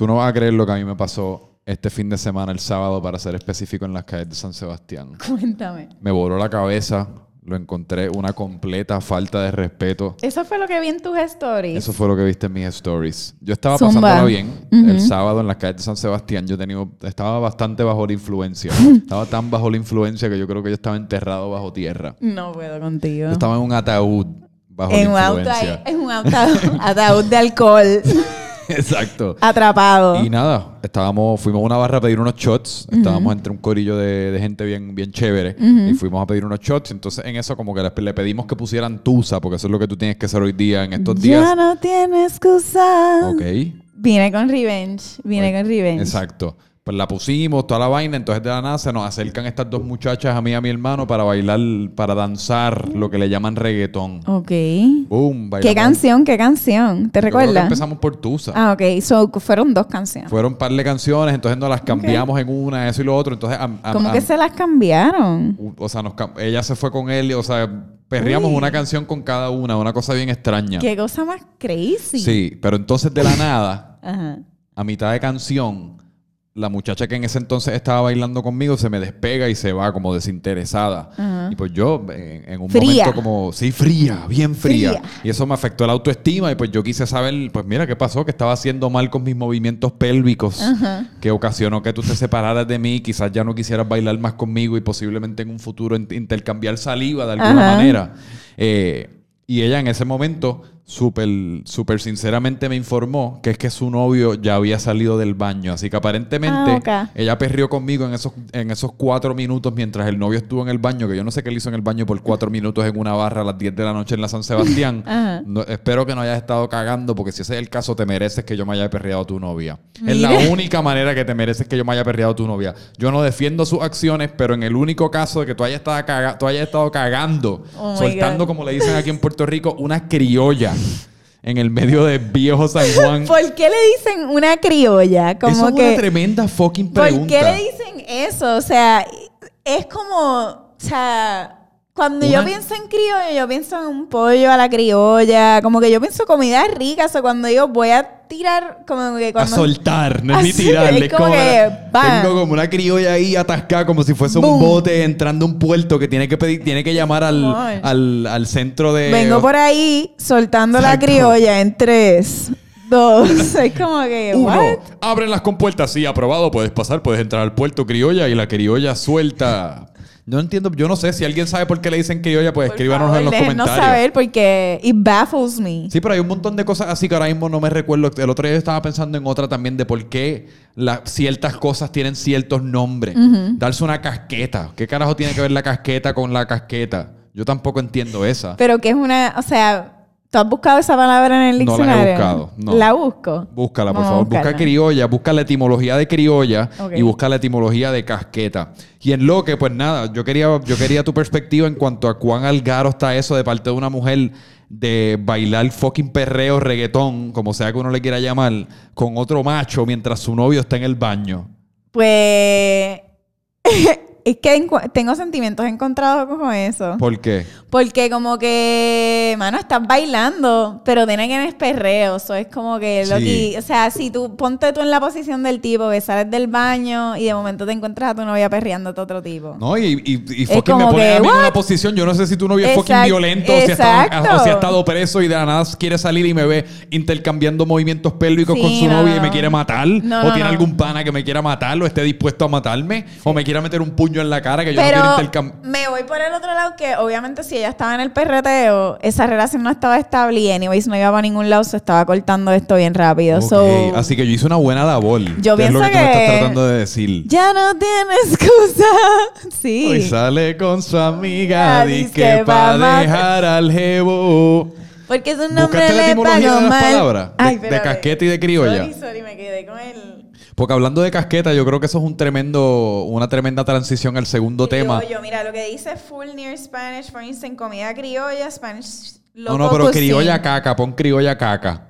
Tú no vas a creer lo que a mí me pasó este fin de semana, el sábado, para ser específico, en las calles de San Sebastián. Cuéntame. Me voló la cabeza, lo encontré una completa falta de respeto. Eso fue lo que vi en tus stories. Eso fue lo que viste en mis stories. Yo estaba Zumba. pasándola bien Ujú. el sábado en las calles de San Sebastián. Yo tenía, estaba bastante bajo la influencia. estaba tan bajo la influencia que yo creo que yo estaba enterrado bajo tierra. No puedo contigo. Yo estaba en un ataúd bajo en un, la auto, influencia. en un ataúd, ataúd de alcohol Exacto. atrapado. Y nada, estábamos, fuimos a una barra a pedir unos shots. Estábamos entre un corillo de, de gente bien, bien chévere. Y fuimos a pedir unos shots. Entonces, en eso, como que le, le pedimos que pusieran Tusa, porque eso es lo que tú tienes que hacer hoy día, en estos días. Ya no tienes excusa. Ok. Vine con Revenge. Vine con Revenge. Exacto. Pues la pusimos, toda la vaina. Entonces, de la nada se nos acercan estas dos muchachas, a mí y a mi hermano, para bailar, para danzar lo que le llaman reggaetón. Ok. Boom, ¿Qué canción? ¿Qué canción? ¿Te Yo creo que recuerdas? empezamos por Tusa. Ah, ok. So, fueron dos canciones. Fueron un par de canciones, entonces nos las cambiamos en una, eso y lo otro. Entonces, am- am- ¿Cómo am- que se las cambiaron? o sea, nos ella se fue con él, y, o sea, perreamos Uy. una canción con cada una, una cosa bien extraña. Qué cosa más crazy. Sí, pero entonces de la nada, Ajá. a mitad de canción, la muchacha que en ese entonces estaba bailando conmigo se me despega y se va como desinteresada. Ajá. Y pues yo, en, en un Fría. momento como, sí, fría, bien fría. Fría. Y eso me afectó la autoestima y pues yo quise saber, pues mira, ¿qué pasó? Que estaba haciendo mal con mis movimientos pélvicos, Ajá. que ocasionó que tú te separaras de mí, quizás ya no quisieras bailar más conmigo y posiblemente en un futuro in- intercambiar saliva de alguna Ajá. manera. Eh, y ella en ese momento, súper súper sinceramente me informó que es que su novio ya había salido del baño. Así que aparentemente Ah, ella perrió conmigo en esos, en esos cuatro minutos mientras el novio estuvo en el baño, que yo no sé qué le hizo en el baño por cuatro minutos en una barra a las 10 de la noche en la San Sebastián. No- espero que no hayas estado cagando, porque si ese es el caso, te mereces que yo me haya perreado a tu novia. Es la única manera que te mereces que yo me haya perreado a tu novia. Yo no defiendo sus acciones, pero en el único caso de que tú hayas estado, caga- tú hayas estado cagando, Oh soltando, como le dicen aquí en Puerto Rico, una criolla en el medio de viejo San Juan. ¿Por qué le dicen una criolla? Como Eso es que. una tremenda fucking ¿Por pregunta. qué le dicen eso? O sea, es como. O sea. Cuando yo pienso en criollo, yo pienso en un pollo a la criolla. Como que yo pienso comida rica. O sea, cuando digo voy a tirar, como que A cuando. soltar, no es ni tirar. es como como que, una- tengo como una criolla ahí atascada, como si fuese Boom. un bote entrando a un puerto que tiene que pedir, tiene que llamar al, al, al centro de. Vengo por ahí soltando la criolla en tres, dos. es como que. Uno, ¿what? abren las compuertas, sí, aprobado, puedes pasar, puedes entrar al puerto criolla y la criolla suelta. No entiendo, yo no sé si alguien sabe por qué le dicen criolla, pues Por escríbanos favor, en los comentarios. saber porque it baffles me. Sí, pero hay un montón de cosas así que ahora mismo no me recuerdo. El otro día estaba pensando en otra también de por qué la- ciertas cosas tienen ciertos nombres. Darse una casqueta. ¿Qué carajo tiene que ver la casqueta con la casqueta? Yo tampoco entiendo esa. Pero que es una, o sea, ¿tú has buscado esa palabra en el No la he diccionario? buscado, no. La busco. Búscala, por Vamos favor. Busca criolla, busca la etimología de criolla y busca la etimología de casqueta. Y en lo que, pues nada, yo quería, yo quería tu perspectiva en cuanto a cuán algaro está eso de parte de una mujer de bailar fucking perreo, reggaetón, como sea que uno le quiera llamar, con otro macho mientras su novio está en el baño. Pues es que tengo sentimientos encontrados con eso. ¿Por qué? Porque como que, mano, estás bailando, pero tiene que es perreo. Eso es como que lo que, o sea, si tú ponte tú en la posición del tipo que sales del baño y de momento te encuentras a tu novia perreando a otro tipo. No, y, y, y fucking me pone a mí en una posición. Yo no sé si tu novio es fucking violento o si, ha estado, exacto. o si ha estado preso y de la nada quiere salir y me ve intercambiando movimientos pélvicos Sí, con su no, novia y me quiere matar. No, o tiene algún pana que me quiera matar o esté dispuesto a matarme. O me quiera meter un puño en la cara que yo no Pero quiero intercambiar. me voy por el otro lado que obviamente si ella estaba en el perreteo, esa relación no estaba estable y anyways no iba para ningún lado, se estaba cortando esto bien rápido. So, Así que yo hice una buena labor. Yo que es lo pienso que tú me estás tratando de decir. ya no tiene excusa. Sí. Hoy sale con su amiga, dizque que pa' matar. dejar al jevo. Porque es un nombre ¿Buscaste la le etimología de las palabras? De- de espérate. casqueta y de criolla. Sorry, sorry, me quedé con el... Porque hablando de casqueta, yo creo que eso es un tremendo, una tremenda transición al segundo tema. Criollo, mira, lo que dice full near Spanish, for instance, comida criolla, Spanish No, local no, pero criolla caca, pon criolla caca.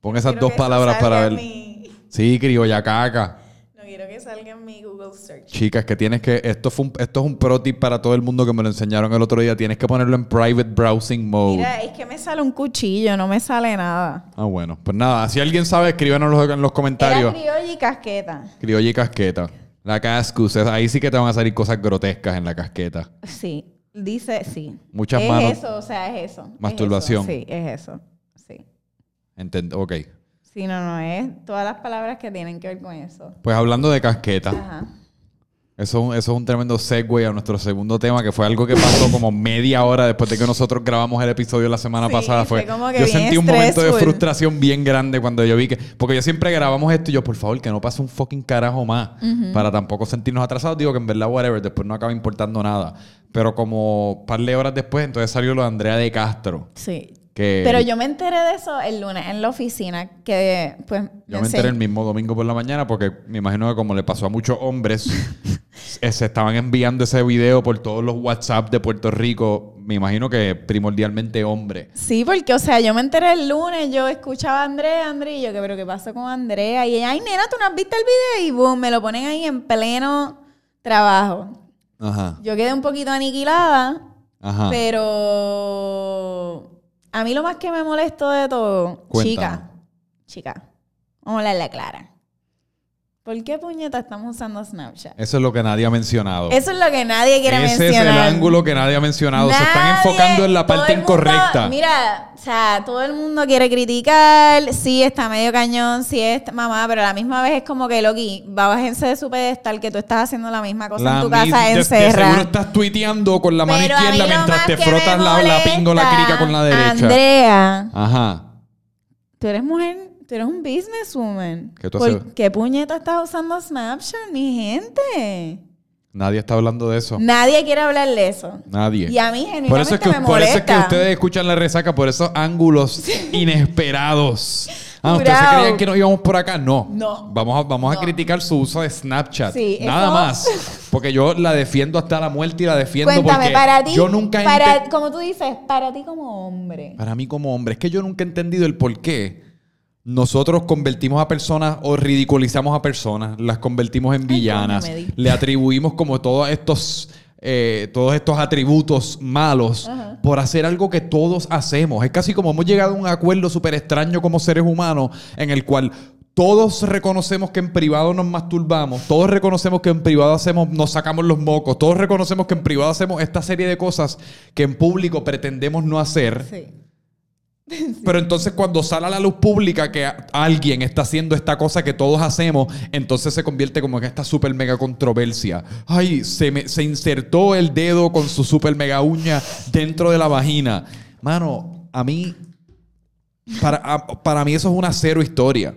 Pon esas Quiero dos palabras para ver. mi- Sí, criolla caca. No quiero que salga en mi Google search. Chicas, que tienes que. Esto, fue un- esto es un pro tip para todo el mundo que me lo enseñaron el otro día. Tienes que ponerlo en private browsing mode. Mira, es que me sale un cuchillo, no me sale nada. Ah, bueno. Pues nada, si alguien sabe, escríbanos en los, en los Era comentarios. criolla y casqueta. Criolla y casqueta. La cascus. es- Ahí sí que te van a salir cosas grotescas en la casqueta. Sí, dice sí. Muchas es manos. eso, o sea, es eso. es Masturbación. eso, Sí, es eso. Sí. Enten- ok. Sí, no, no, es todas las palabras que tienen que ver con eso. Pues hablando de casqueta. Ajá. Eso, es un- eso es un tremendo segue a nuestro segundo tema, que fue algo que pasó como media hora después de que nosotros grabamos el episodio la semana Sí, pasada. Fue, fue como que yo sentí un momento de frustración bien grande cuando yo vi que... Porque yo siempre grabamos esto y yo, por favor, que no pase un fucking carajo más. Para tampoco sentirnos atrasados. Digo que en verdad, whatever, después no acaba importando nada. Pero como un par de horas después, entonces salió lo de Andrea de Castro. Sí. Que Pero yo me enteré de eso el lunes en la oficina, que pues... Yo me enteré el mismo domingo por la mañana porque me imagino que como le pasó a muchos hombres, eh, se estaban enviando ese video por todos los WhatsApp de Puerto Rico. Me imagino que primordialmente hombres. Sí, porque, o sea, yo me enteré el lunes, yo escuchaba a Andrea, Andrea, y yo, que pero qué pasó con Andrea? Y ella, ay, nena, ¿tú no has visto el video? Y boom, me lo ponen ahí en pleno trabajo. Ajá. Yo quedé un poquito aniquilada, Ajá. pero a mí lo más que me molestó de todo, chica, chica, vamos a hablarle clara. ¿Por qué puñeta estamos usando Snapchat? Eso es lo que nadie ha mencionado. Eso es lo que nadie quiere Ese mencionar. es el ángulo que nadie ha mencionado. Se están Nadie, enfocando en la parte mundo- incorrecta. mira, o sea, todo el mundo quiere criticar, sí, está medio cañón, sí, es mamá, pero a la misma vez es como que, Loki, va bájense de su pedestal que tú estás haciendo la misma cosa en tu casa encerrada. seguro estás tuiteando con la mano Pero izquierda mientras te frotas la, la pingo la crica con la derecha. Andrea, Ajá. tú eres mujer, tú eres un businesswoman. ¿Qué tú ¿Por qué puñeta estás usando Snapchat, mi gente? Nadie está hablando de eso. Nadie quiere hablar de eso. Nadie. Y a mí genuinamente Por eso, es que, me por eso es que ustedes escuchan la resaca por esos ángulos inesperados. Ah, ¿ustedes se creían que no íbamos por acá? No. No. Vamos a, vamos a criticar su uso de Snapchat. Sí, Nada eso- más. Porque yo la defiendo hasta la muerte y la defiendo Cuéntame, porque para ti, yo nunca para, como tú dices, para ti como hombre. Para mí como hombre, es que yo nunca he entendido el por qué nosotros convertimos a personas o ridiculizamos a personas, las convertimos en villanas, le atribuimos como todos estos, eh, todos estos atributos malos Ajá. por hacer algo que todos hacemos. Es casi como hemos llegado a un acuerdo súper extraño como seres humanos en el cual todos reconocemos que en privado nos masturbamos, todos reconocemos que en privado hacemos, nos sacamos los mocos, todos reconocemos que en privado hacemos esta serie de cosas que en público pretendemos no hacer. Sí. Pero entonces cuando sale a la luz pública que alguien está haciendo esta cosa que todos hacemos, entonces se convierte como en esta super mega controversia. Ay, se, me, se insertó el dedo con su super mega uña dentro de la vagina. Mano, a mí, para, para mí eso es una cero historia.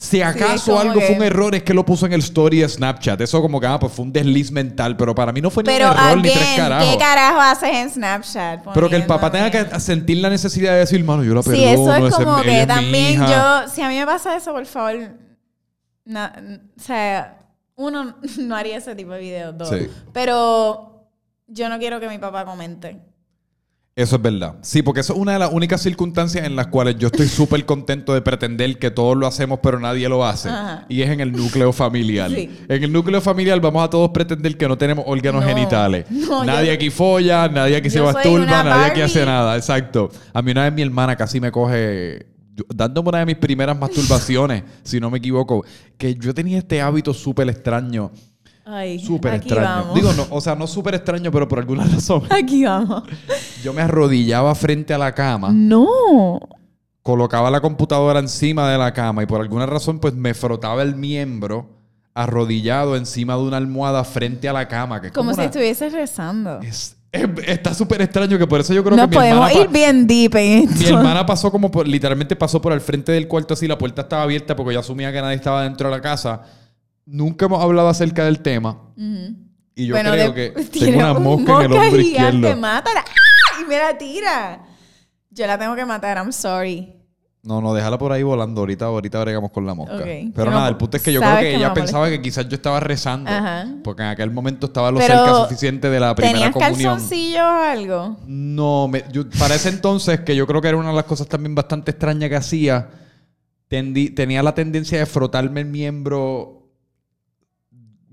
Si acaso algo que- fue un error es que lo puso en el story de Snapchat. Eso como que ah, pues fue un desliz mental, pero para mí no fue ni un error ni tres carajos. ¿qué carajo haces en Snapchat? pero que el papá tenga que sentir la necesidad de decir, mano, yo la perdono. Sí, eso es como que es mi también hija". yo, si a mí me pasa eso, por favor, o sea, uno no haría ese tipo de videos, dos. Sí. Pero yo no quiero que mi papá comente. Eso es verdad. Sí, porque eso es una de las únicas circunstancias en las cuales yo estoy súper contento de pretender que todos lo hacemos, pero nadie lo hace. Ajá. Y es en el núcleo familiar. Sí. En el núcleo familiar vamos a todos pretender que no tenemos órganos No. genitales. No, nadie yo- aquí folla, nadie aquí se masturba, nadie aquí hace nada. Exacto. A mí una vez mi hermana casi me coge... Dándome una de mis primeras masturbaciones, si no me equivoco, que yo tenía este hábito súper extraño. Ay, Súper aquí extraño. vamos. Digo, no, o sea, no súper extraño, pero por alguna razón. Aquí vamos. Yo me arrodillaba frente a la cama, No. colocaba la computadora encima de la cama y por alguna razón pues me frotaba el miembro arrodillado encima de una almohada frente a la cama. Que es Como como si una- estuvieses rezando. es- es- está súper extraño que por eso yo creo Nos que mi hermana, podemos ir bien deep en mi hermana pasó como por, literalmente pasó por al frente del cuarto así, la puerta estaba abierta porque yo asumía que nadie estaba dentro de la casa. Nunca hemos hablado acerca del tema y yo Bueno, creo que tengo una un mosca en el mosca hombro gigante, izquierdo. Mátala. ¡Ah! Y me la tira. Yo la tengo que matar, I'm sorry. No, no, déjala por ahí volando. Ahorita, ahorita bregamos con la mosca. Pero nada, el punto es que yo creo que que ella pensaba que quizás yo estaba rezando. Ajá. Porque en aquel momento estaba lo Pero, cerca suficiente de la primera ¿Tenías comunión. calzoncillos o algo? No, me- yo- para ese entonces, que yo creo que era una de las cosas también bastante extrañas que hacía, tenía la tendencia de frotarme el miembro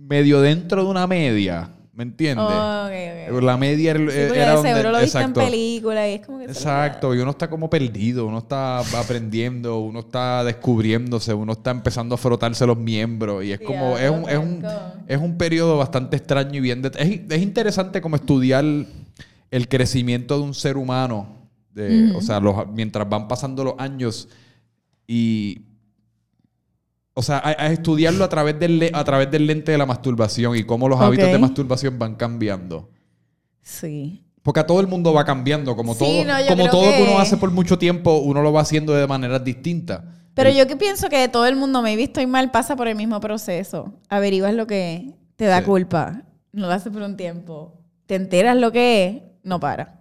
medio dentro de una media. ¿Me entiendes? Oh. La media era, Sí, donde- seguro lo viste en película y es como que... Exacto, y uno está como perdido, uno está aprendiendo, uno está descubriéndose, uno está empezando a frotarse los miembros y es como, es un, es un, es un periodo bastante extraño y bien... es, es interesante como estudiar el crecimiento de un ser humano, de, o sea, los- mientras van pasando los años y... O sea, a, a estudiarlo a través, del, a través del lente de la masturbación y cómo los hábitos de masturbación van cambiando. Sí. Porque a todo el mundo va cambiando, como Sí, todo, no, como todo que... que- uno hace por mucho tiempo, uno lo va haciendo de maneras distintas. Pero yo que pienso que todo el mundo, me he visto y mal, pasa por el mismo proceso. Averiguas lo que te da Sí. culpa. No lo haces por un tiempo. Te enteras lo que es, no para.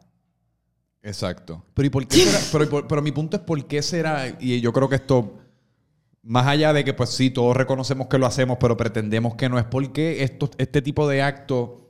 Exacto. Pero, ¿y por qué será? pero mi punto es por qué será, y yo creo que esto, más allá de que pues sí, todos reconocemos que lo hacemos, pero pretendemos que no es porque esto, este tipo de acto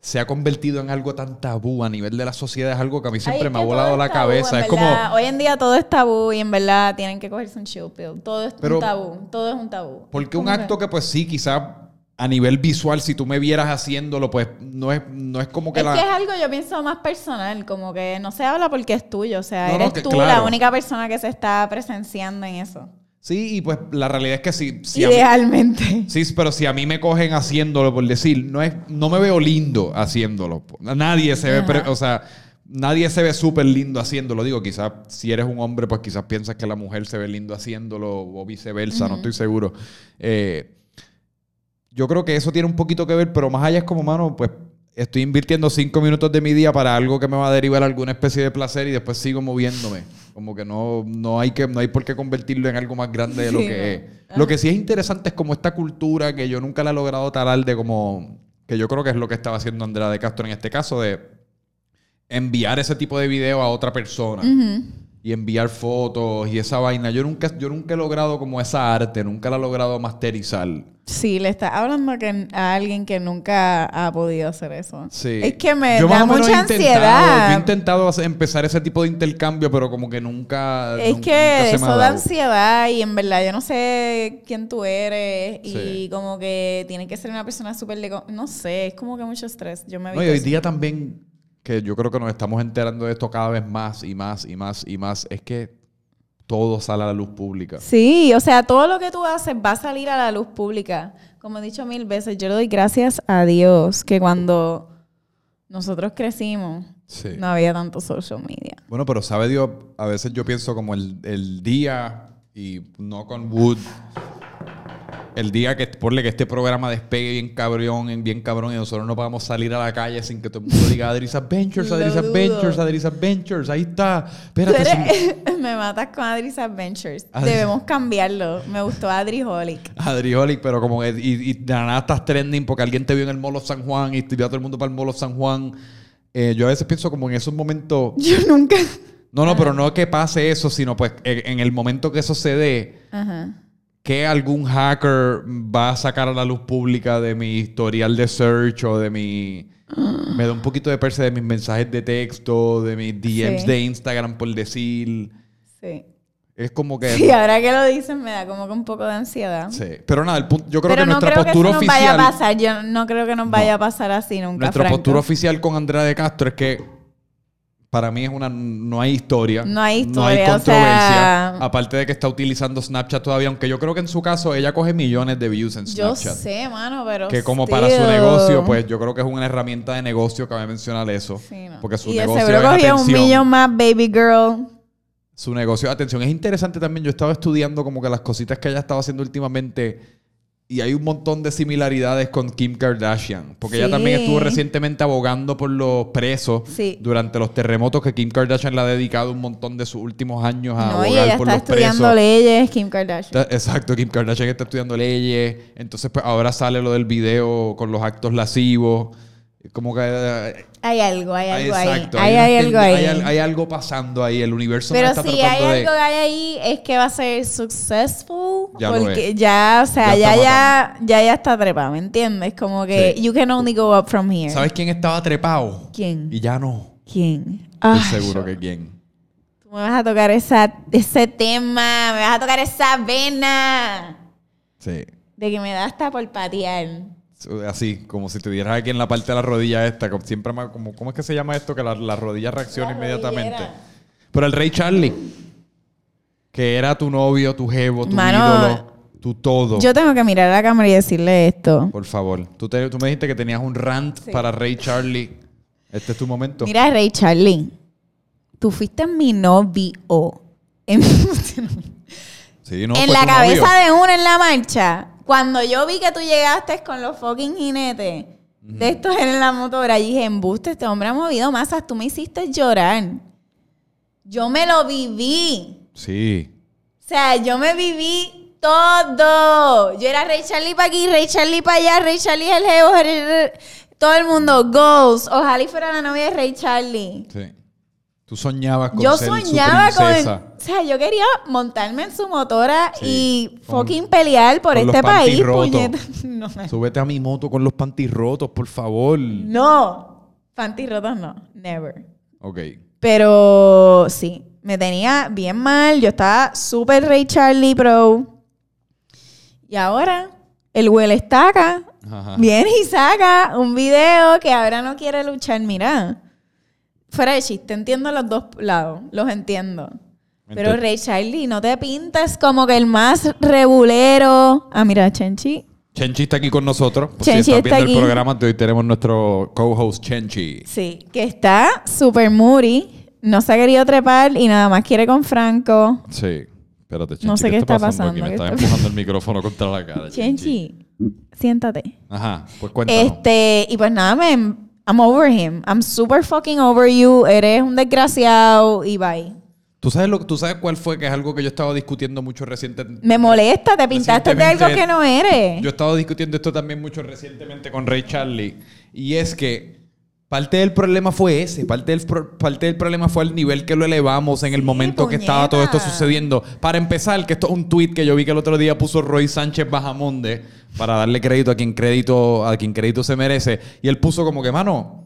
se ha convertido en algo tan tabú a nivel de la sociedad, es algo que a mí siempre Ay, me ha volado la tabú, cabeza. Es como. Hoy en día todo es tabú y en verdad tienen que cogerse un chill pill. Todo es Pero- un tabú. Todo es un tabú. porque un acto que pues sí, quizá a nivel visual, si tú me vieras haciéndolo, pues no es, no es como que Es la... que es algo, yo pienso, más personal, como que no se habla porque es tuyo, o sea, No, no, eres que tú claro. la única persona que se está presenciando en eso. Sí, y pues la realidad es que sí. si mí- Idealmente. Sí, pero si a mí me cogen haciéndolo, por decir, no es, no me veo lindo haciéndolo. Nadie se ve, Ajá. o sea, nadie se ve súper lindo haciéndolo. Digo, quizás si eres un hombre, pues quizás piensas que la mujer se ve lindo haciéndolo o viceversa, no estoy seguro. Eh, yo creo que eso tiene un poquito que ver, pero más allá es como, mano, pues estoy invirtiendo cinco minutos de mi día para algo que me va a derivar alguna especie de placer y después sigo moviéndome. Como que no, no, hay, que, no hay por qué convertirlo en algo más grande de lo Sí, que es. Lo que sí es interesante es como esta cultura que yo nunca la he logrado talar de como... Que yo creo que es lo que estaba haciendo Andrea de Castro en este caso, de enviar ese tipo de video a otra persona. Y enviar fotos y esa vaina. Yo nunca, yo nunca he logrado como esa arte, nunca la he logrado masterizar. Sí, le está hablando a, que- a alguien que nunca ha podido hacer eso. Sí. Es que me Yo da mucha ansiedad. Yo he intentado hacer- empezar ese tipo de intercambio, pero como que nunca. Es que nunca eso da ansiedad y en verdad yo no sé quién tú eres y Sí. como que tiene que ser una persona súper... No sé, es como que mucho estrés. Yo me No, y evito hoy día también, que yo creo que nos estamos enterando de esto cada vez más y más y más y más, es que todo sale a la luz pública. Sí, o sea, todo lo que tú haces va a salir a la luz pública. Como he dicho mil veces, yo le doy gracias a Dios que cuando nosotros crecimos Sí. no había tanto social media. Bueno, pero sabe Dios, a veces yo pienso como el, el día, y no con Wood, el día que, ponle que este programa despegue bien cabrón, en bien cabrón, y nosotros no podamos salir a la calle sin que todo el mundo diga Adris Adventures, Adris. Adventures, Adris Adventures, ahí está. Espérate, sin- eres- me matas con Adri's Adventures. Adri- Debemos cambiarlo. Me gustó Adriholic. Adriolic, pero como que, y, y de nada estás trending porque alguien te vio en el Molo San Juan y te vio a todo el mundo para el Molo San Juan. Eh, yo a veces pienso como en esos momentos. Yo nunca... No, no, pero no que pase eso, sino pues en, en el momento que eso se dé, Ajá. Que algún hacker va a sacar a la luz pública de mi historial de search o de mi. Me da un poquito de perse de mis mensajes de texto, de mis DMs Sí. de Instagram, por decir. Sí. Es como que. Sí, ahora que lo dices me da como que un poco de ansiedad. Sí. Pero nada, el punto, yo creo Pero que no nuestra creo que postura eso nos oficial. vaya a pasar. Yo no creo que nos vaya a pasar así nunca, Nuestra Franco. postura oficial con Andrea de Castro es que para mí es una no hay historia. No hay No hay historia, o controversia. sea- Aparte de que está utilizando Snapchat todavía, aunque yo creo que en su caso ella coge millones de views en Yo Snapchat. sé, mano, pero Que como para su negocio, pues yo creo que es una herramienta de negocio, cabe mencionar eso. Sí, no. Porque su y negocio seguro es cogió un atención. millón más, baby girl. Su negocio atención. Es interesante también, yo estaba estudiando como que las cositas que ella estaba haciendo últimamente y hay un montón de similaridades con Kim Kardashian. Porque ella Sí. también estuvo recientemente abogando por los presos Sí. durante los terremotos que Kim Kardashian le ha dedicado un montón de sus últimos años a No, y abogar ella por está los estudiando presos. leyes, Kim Kardashian. Está- Exacto, Kim Kardashian está estudiando leyes. Entonces, pues ahora sale lo del video con los actos lascivos. Como que... eh, Hay algo, hay algo exacto. ahí. Hay, hay algo tende- ahí. Hay, al- hay algo pasando ahí. El universo Pero está si hay de... algo que hay ahí, es que va a ser successful. Ya lo porque ya, o sea, Ya ya, está ya, ya, ya está trepa, ¿me entiendes? Como que Sí. you can only go up from here. ¿Sabes quién estaba trepado? ¿Quién? Y ya no. ¿Quién? Estoy Ay, seguro que quién. Tú me vas a tocar esa, ese tema, me vas a tocar esa vena Sí. de que me da hasta por patear. Así, como si te dieras aquí en la parte de la rodilla esta. como Siempre más, como, ¿Cómo es que se llama esto? Que la, la rodilla reacciona La inmediatamente. rodillera. Pero el Rey Charlie, que era tu novio, tu jevo, tu Mano, ídolo, tu todo. Yo tengo que mirar a la cámara y decirle esto. Por favor. Tú, te- tú me dijiste que tenías un rant para Rey Charlie. Este es tu momento. Mira, Rey Charlie, tú fuiste mi novio. En, Sí, no, en la cabeza novio. de uno en la marcha. Cuando yo vi que tú llegaste con los fucking jinetes de estos en la motora, y dije, embuste, este hombre ha movido masas, tú me hiciste llorar. Yo me lo viví. Sí. O sea, yo me viví todo. Yo era Rey Charlie para aquí, Rey Charlie para allá, Rey Charlie el Rey- todo el mundo, goals. Ojalá y fuera la novia de Rey Charlie. Sí. Tú soñabas con Yo ser soñaba su con. princesa. O sea, yo quería montarme en su motora Sí, y con- fucking pelear por con los este país, puñeta. No, Súbete a mi moto con los panties rotos, por favor. no. Panties rotos no. Never. Ok. Pero sí, me tenía bien mal. Yo estaba súper Rey Charlie Pro. Y ahora, el huele estaca viene y saca un video que ahora no quiere luchar. Mira, fuera de chiste, entiendo los dos lados, los entiendo. Pero Rey Charlie, no te pintes como que el más rebulero. Ah, mira, Chenchi. Chenchi está aquí con nosotros. Por Chenchi si estás está el programa, hoy tenemos nuestro co-host Chenchi. Sí, que está súper moody. No se ha querido trepar y nada más quiere con Franco. Sí. Espérate, Chenchi. No sé qué está pasando aquí? pasando, Me ¿qué está está- empujando el micrófono contra la cara. Chenchi, siéntate. Ajá. Pues cuéntanos. Este, y pues nada, me, I'm over him. I'm super fucking over you. Eres un desgraciado y bye. ¿Tú sabes, lo, ¿Tú sabes cuál fue? Que es algo que yo estaba discutiendo mucho recientemente. Me molesta, te pintaste de algo que no eres. Yo he estado discutiendo esto también mucho recientemente con Ray Charlie. Y es que parte del problema fue ese. Parte del, pro- parte del problema fue el nivel que lo elevamos en el momento que estaba todo esto puñeta. sucediendo. Para empezar, que esto es un tweet que yo vi que el otro día puso Roy Sánchez Bajamonde para darle crédito a quien crédito, a quien crédito se merece. Y él puso como que, mano.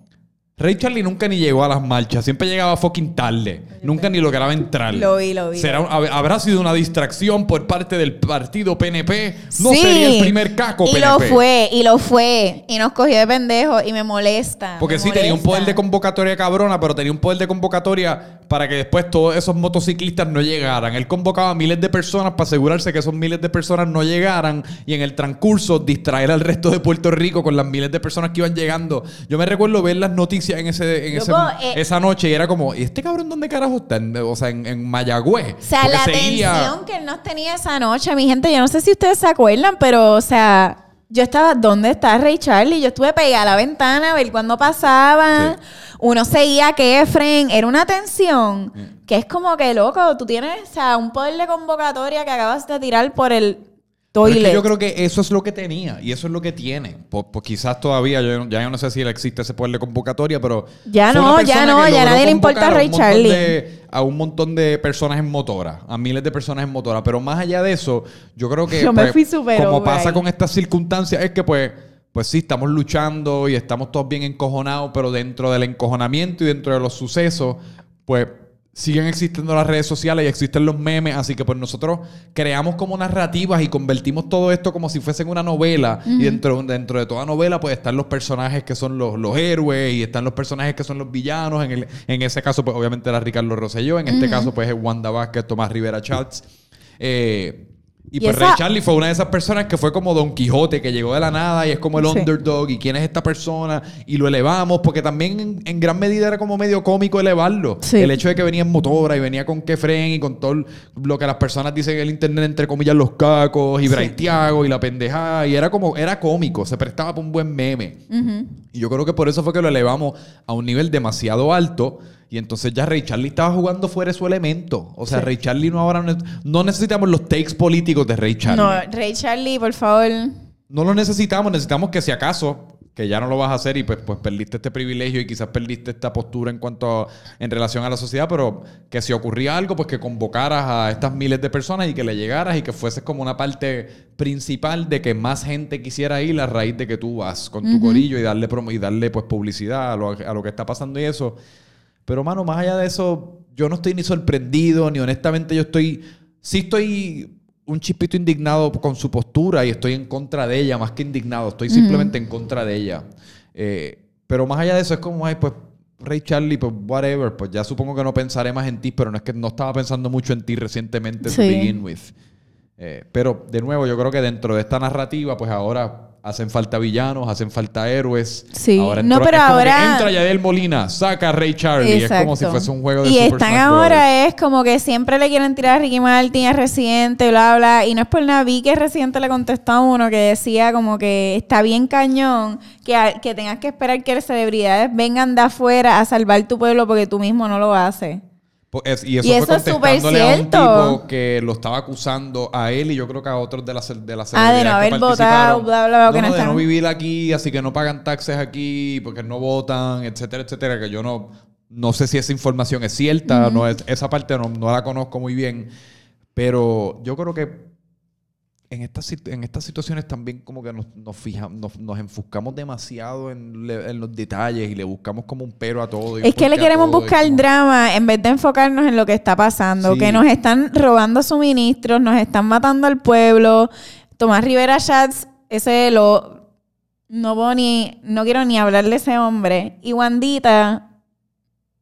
Ray Charlie nunca ni llegó a las marchas, siempre llegaba fucking tarde, nunca ni lograba entrar. Lo vi, lo vi. Será un- habrá sido una distracción por parte del partido PNP. No Sí. sería el primer caco Y PNP. lo fue, y lo fue. Y nos cogió de pendejo y me molesta. Porque me sí, tenía un poder de convocatoria cabrona, pero tenía un poder de convocatoria para que después todos esos motociclistas no llegaran. Él convocaba a miles de personas para asegurarse que esos miles de personas no llegaran y en el transcurso distraer al resto de Puerto Rico con las miles de personas que iban llegando. Yo me recuerdo ver las noticias en ese, en ese- eh, esa noche y era como, ¿y este cabrón dónde carajo está? O sea, en, en Mayagüez. O sea, Porque la seguía- tensión que él nos tenía esa noche, mi gente, yo no sé si ustedes se acuerdan, pero, o sea, yo estaba, ¿dónde está Ray Charlie? Yo estuve pegada a la ventana a ver cuándo pasaba. Sí. Uno seguía a Kefren. Era una tensión que es como que, loco, tú tienes, o sea, un poder de convocatoria que acabas de tirar por el Es que yo creo que eso es lo que tenía y eso es lo que tiene. Pues, pues quizás todavía, yo, ya yo no sé si existe ese poder de convocatoria, pero. Ya no, ya no, ya nadie le importa a Ray Charlie. de- a un montón de personas en motora, a miles de personas en motora. Pero más allá de eso, yo creo que. Yo me pues, fui súper Como pasa ahí. con estas circunstancias, es que pues. Pues sí, estamos luchando y estamos todos bien encojonados, pero dentro del encojonamiento y dentro de los sucesos, pues siguen existiendo las redes sociales y existen los memes, así que pues nosotros creamos como narrativas y convertimos todo esto como si fuesen una novela. Y dentro, dentro de toda novela pues están los personajes que son los, los héroes y están los personajes que son los villanos, en, el- en ese caso pues obviamente era Ricardo Rosselló, en este caso pues es Wanda Vázquez, Tomás Rivera Chats. Eh, y, Y pues esa- Ray Charlie fue una de esas personas que fue como Don Quijote, que llegó de la nada y es como el Sí. underdog y quién es esta persona y lo elevamos porque también en, en gran medida era como medio cómico elevarlo. Sí. El hecho de que venía en motora y venía con Kefren y con todo lo que las personas dicen en el internet, entre comillas, los cacos y Sí. Braithiago y la pendejada y era como, era cómico, se prestaba para un buen meme. Y yo creo que por eso fue que lo elevamos a un nivel demasiado alto. Y entonces ya Ray Charlie estaba jugando fuera de su elemento. O sea, Sí. Ray Charlie no ahora no, no necesitamos los takes políticos de Ray Charlie. No, Ray Charlie, por favor. No lo necesitamos, necesitamos que si acaso, que ya no lo vas a hacer y pues, pues perdiste este privilegio y quizás perdiste esta postura en cuanto a- en relación a la sociedad, pero que si ocurría algo, pues que convocaras a estas miles de personas y que le llegaras y que fueses como una parte principal de que más gente quisiera ir a raíz de que tú vas con tu corillo y darle promo y darle pues publicidad a lo, a lo que está pasando y eso. Pero, mano, más allá de eso, yo no estoy ni sorprendido, ni honestamente yo estoy. Sí estoy un chispito indignado con su postura y estoy en contra de ella, más que indignado, estoy simplemente en contra de ella. Eh, pero más allá de eso, es como, ay, pues, Ray Charlie, pues, whatever, pues ya supongo que no pensaré más en ti, pero no es que no estaba pensando mucho en ti recientemente to begin with. Eh, pero, de nuevo, yo creo que dentro de esta narrativa, pues ahora hacen falta villanos, hacen falta héroes. Sí. Ahora No, pero ahora- entra Yadiel Molina, saca a Ray Charlie. Es como si fuese un juego de Y Super están Smash ahora Brothers. es como que siempre le quieren tirar a Ricky Martin, a Residente, bla, bla. Y no es por nada. Vi que Residente le contestó a uno que decía como que está bien cañón que, a- que tengas que esperar que las celebridades vengan de afuera a salvar tu pueblo porque tú mismo no lo haces. Pues es- y eso Y fue eso es a un cierto. tipo que lo estaba acusando a él y yo creo que a otros de las de las Ah, de no haber votado, bla, bla, bla, No, que no no, de no vivir aquí, así que no pagan taxes aquí, porque no votan, etcétera, etcétera, que yo no, no sé si esa información es cierta, no es, esa parte no, no la conozco muy bien, pero yo creo que en estas, en estas situaciones también como que nos, nos, fijamos, nos, nos enfuscamos demasiado en, le- en los detalles y le buscamos como un pero a todo. y Es que le queremos buscar como- drama en vez de enfocarnos en lo que está pasando. Sí. Que nos están robando suministros, nos están matando al pueblo. Tomás Rivera Schatz, ese lo. No puedo ni. No quiero ni hablar de ese hombre. Y Wandita,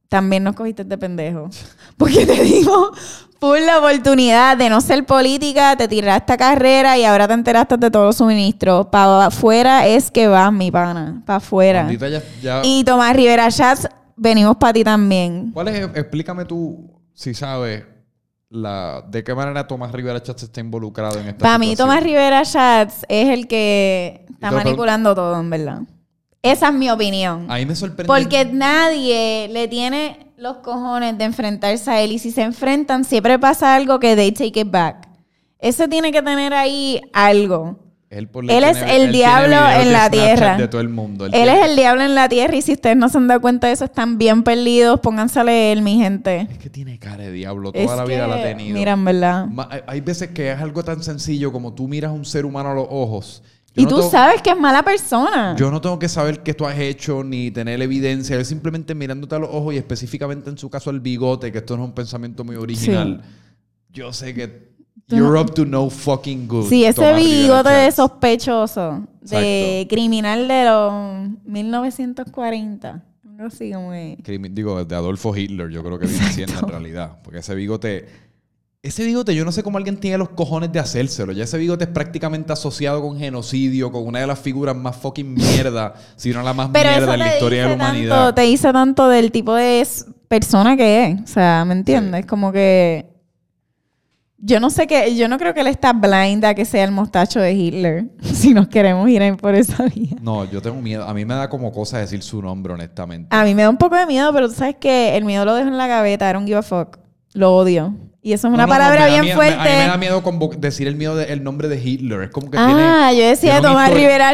también nos cogiste de pendejo. Porque te dimos por la oportunidad de no ser política, te tiraste a carrera y ahora te enteraste de todos los suministros. Para afuera es que vas, mi pana. Para afuera. Bandita ya- ya- Y Tomás Rivera Schatz, venimos para ti también. ¿Cuál es? Explícame tú, si sabes, la, de qué manera Tomás Rivera Chatz está involucrado en esta Para mí. Tomás Rivera Schatz es el que está manipulando todo, en verdad. Esa es mi opinión. A mí me sorprende. Porque nadie le tiene los cojones de enfrentarse a él. Y si se enfrentan, siempre pasa algo que they take it back. Ese tiene que tener ahí algo. él, por- él es el él diablo en la Snapchat tierra. De todo el mundo. Él es el diablo en la tierra y si ustedes no se han dado cuenta de eso, están bien perdidos. Pónganse a leer, mi gente. Es que tiene cara de diablo. Toda Es la vida que, la ha tenido. Mira, en verdad. Hay veces que es algo tan sencillo como tú miras a un ser humano a los ojos. Yo Y no tú tengo- sabes que es mala persona. Yo no tengo que saber qué tú has hecho ni tener evidencia. Él simplemente mirándote a los ojos y específicamente en su caso al bigote, que esto no es un pensamiento muy original. Yo sé que you're no- up to no fucking good. Sí, ese bigote de Chatz. sospechoso, de Exacto. criminal de los 1940. Algo así como Digo, de Adolfo Hitler, yo creo que viene siendo en realidad. Porque ese bigote. Ese bigote, yo no sé cómo alguien tiene los cojones de hacérselo. Ya ese bigote es prácticamente asociado con genocidio, con una de las figuras más fucking mierda, si no la más Pero mierda en la historia de la tanto, humanidad. te dice tanto del tipo de persona que es. O sea, ¿me entiendes? Como que... Yo no sé qué... Yo no creo que él está blind a que sea el mostacho de Hitler. Si nos queremos ir por esa vía. No, yo tengo miedo. A mí me da como cosa decir su nombre, honestamente. A mí me da un poco de miedo, pero tú sabes que el miedo lo dejo en la gaveta. Era un give a fuck. Lo odio. Y eso es una No, no, no, palabra bien miedo- me- fuerte. a mí me da miedo decir el, miedo de- el nombre de Hitler. Es como que Ah, tiene. yo decía Tomás Rivera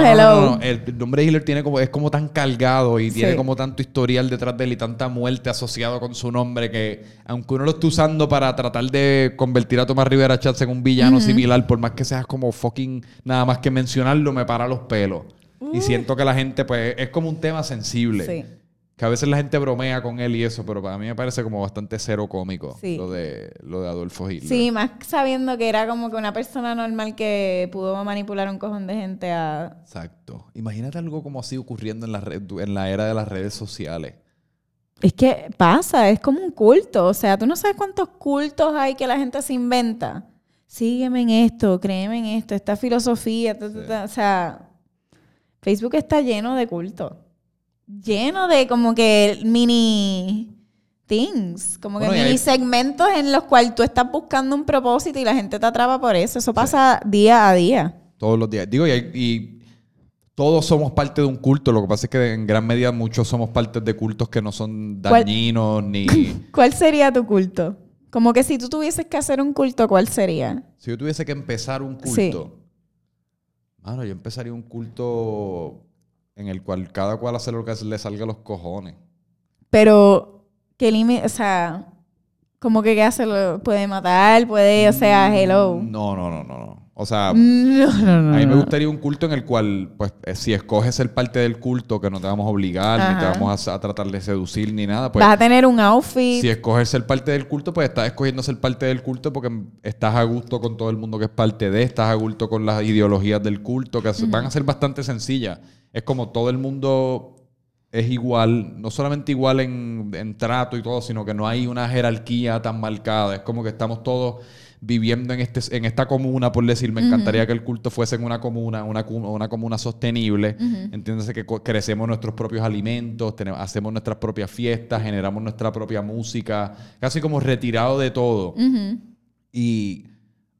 no, hello. no, no, El, nombre de Hitler tiene como, es como tan cargado y tiene como tanto historial detrás de él y tanta muerte asociado con su nombre que, aunque uno lo esté usando para tratar de convertir a Tomás Rivera Chatz en un villano similar, por más que seas como fucking nada más que mencionarlo, me para los pelos. Y siento que la gente, pues, es como un tema sensible. Sí. Que a veces la gente bromea con él y eso, pero para mí me parece como bastante cero cómico Sí. lo, de, lo de Adolfo Hitler. Sí, más sabiendo que era como que una persona normal que pudo manipular un cojón de gente a... Exacto. Imagínate algo como así ocurriendo en la, red- en la era de las redes sociales. Es que pasa, es como un culto. O sea, tú no sabes cuántos cultos hay que la gente se inventa. Sígueme en esto, créeme en esto, esta filosofía. ta, ta, ta. O sea, Facebook está lleno de cultos. Lleno de como que mini things, como que Bueno, mini hay- segmentos en los cuales tú estás buscando un propósito y la gente te atrapa por eso. Eso pasa día a día. Todos los días. Digo, y, hay- y todos somos parte de un culto. Lo que pasa es que en gran medida muchos somos parte de cultos que no son ¿Cuál- dañinos ni... ¿Cuál sería tu culto? Como que si tú tuvieses que hacer un culto, ¿cuál sería? si yo tuviese que empezar un Sí. culto... Mano, yo empezaría un culto en el cual cada cual hace lo que le salga a los cojones. Pero, ¿qué límite? O sea, como que qué hace? Lo- ¿Puede matar? ¿Puede, o sea, hello? No, no, no, no, no. O sea, No, no, no. a mí me gustaría un culto en el cual, pues, eh, si escoges ser parte del culto, que no te vamos a obligar, ni te vamos a, a tratar de seducir, ni nada, pues, Vas a tener un outfit. si escoges ser parte del culto, pues estás escogiendo ser parte del culto porque estás a gusto con todo el mundo que es parte de, estás a gusto con las ideologías del culto, que van a ser bastante sencillas. Es como todo el mundo es igual, no solamente igual en, en trato y todo, sino que no hay una jerarquía tan marcada. Es como que estamos todos viviendo en, este, en esta comuna, por decir, me encantaría que el culto fuese en una comuna, una, una comuna sostenible. Entiéndase que crecemos nuestros propios alimentos, tenemos, hacemos nuestras propias fiestas, generamos nuestra propia música, casi como retirado de todo. Y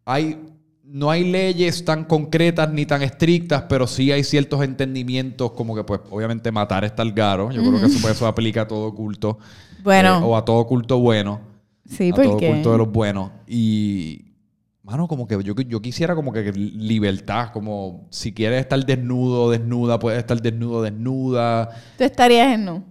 hay, no hay leyes tan concretas ni tan estrictas, pero sí hay ciertos entendimientos, como que, pues, obviamente matar es talgaro. Yo creo que eso, pues, eso aplica a todo culto. Bueno. Eh, o a todo culto bueno. Sí, a todo porque. culto de los buenos. Y. Mano, como que yo, yo quisiera como que libertad, como si quieres estar desnudo, desnuda, puedes estar desnudo, desnuda. Tú estarías en no.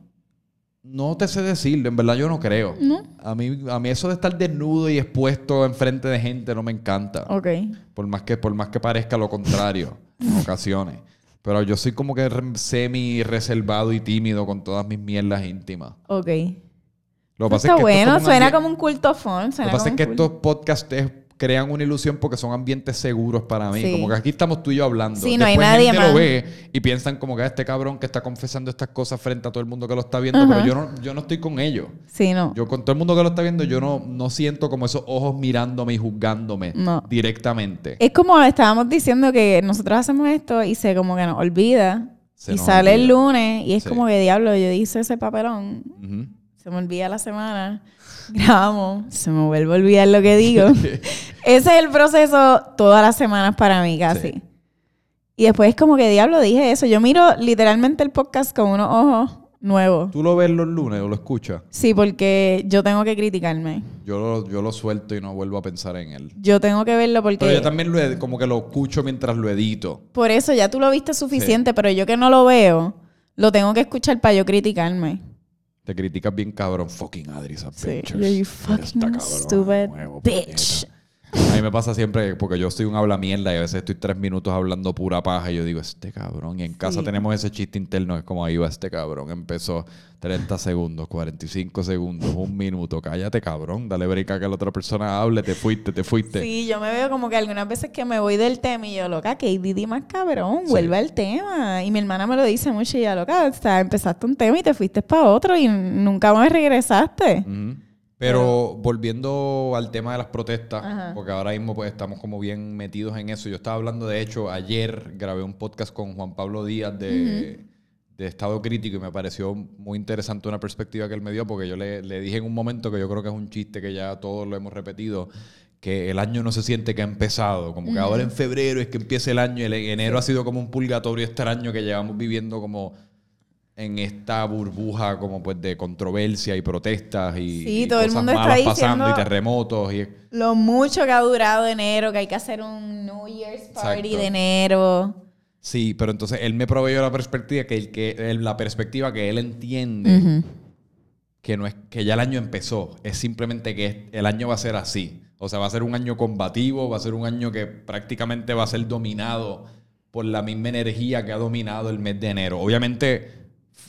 No te sé decirlo, en verdad yo no creo. ¿No? A mí, a mí eso de estar desnudo y expuesto enfrente de gente no me encanta. Ok. Por más que, por más que parezca lo contrario en ocasiones. Pero yo soy como que semi reservado y tímido con todas mis mierdas íntimas. Ok. Lo que pasa Está es que esto es bueno, como un suena ambien- como un culto fun. Lo Suena que pasa es como que un estos podcasts es- crean una ilusión porque son ambientes seguros para mí. Sí. Como que aquí estamos tú y yo hablando. Sí, no hay Después nadie gente más. lo ve y piensan como que "Ah, este cabrón que está confesando estas cosas frente a todo el mundo que lo está viendo, pero yo no, yo no estoy con ellos. Sí, no. Yo con todo el mundo que lo está viendo, yo no, no siento como esos ojos mirándome y juzgándome No. directamente. Es como estábamos diciendo que nosotros hacemos esto y se como que nos olvida. Se y nos sale el lunes y es Sí. como que diablo, yo hice ese papelón. Ujú. Se me olvida la semana. Grabamos. Se me vuelve a olvidar lo que digo. Ese es el proceso todas las semanas para mí, casi. Sí. Y después es como que diablo dije eso. Yo miro literalmente el podcast con unos ojos nuevos. ¿Tú lo ves los lunes o lo escuchas? Sí, porque yo tengo que criticarme. Yo lo, yo lo suelto y no vuelvo a pensar en él. Yo tengo que verlo porque... Pero yo también lo ed- como que lo escucho mientras lo edito. Por eso ya tú lo viste suficiente, pero yo que no lo veo, lo tengo que escuchar para yo criticarme. Te criticas bien cabrón. Fucking Adris Sí. Adventures. Yo, you fucking stupid bitch. A mí me pasa siempre porque yo soy un habla mierda y a veces estoy tres minutos hablando pura paja y yo digo, este cabrón. Y en casa Sí. tenemos ese chiste interno, es como ahí va este cabrón. Empezó 30 segundos, 45 segundos, un minuto. Cállate, cabrón. Dale break a que la otra persona hable. Te fuiste, te fuiste. Sí, yo me veo como que algunas veces que me voy del tema y yo, loca, que Didi más cabrón, vuelve al tema. Y mi hermana me lo dice mucho y ya, loca, o sea, empezaste un tema y te fuiste para otro y nunca más regresaste. Pero volviendo al tema de las protestas, Ajá. porque ahora mismo pues estamos como bien metidos en eso. Yo estaba hablando, de hecho, ayer grabé un podcast con Juan Pablo Díaz de, de Estado Crítico y me pareció muy interesante una perspectiva que él me dio, porque yo le, le dije en un momento que yo creo que es un chiste que ya todos lo hemos repetido, que el año no se siente que ha empezado, como que ahora en febrero es que empieza el año, y el enero ha sido como un purgatorio extraño que llevamos viviendo como en esta burbuja como pues de controversia y protestas y, Sí, y todo el cosas está malas pasando y terremotos y Lo mucho que ha durado enero, que hay que hacer un New Year's Party Exacto. de enero. sí, pero entonces él me proveyó la perspectiva que, el que la perspectiva que él entiende que no es que ya el año empezó, es simplemente que el año va a ser así. O sea, va a ser un año combativo, va a ser un año que prácticamente va a ser dominado por la misma energía que ha dominado el mes de enero. Obviamente,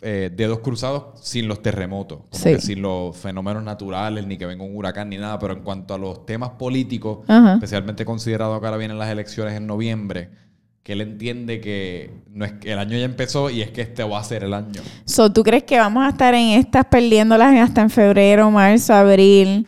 eh, dedos cruzados sin los terremotos, como Sí. que sin los fenómenos naturales, ni que venga un huracán ni nada, pero en cuanto a los temas políticos, Ajá. especialmente considerado que ahora vienen las elecciones en noviembre, que él entiende que no es que el año ya empezó y es que este va a ser el año. So, ¿Tú crees que vamos a estar en estas perdiéndolas hasta en febrero, marzo, abril?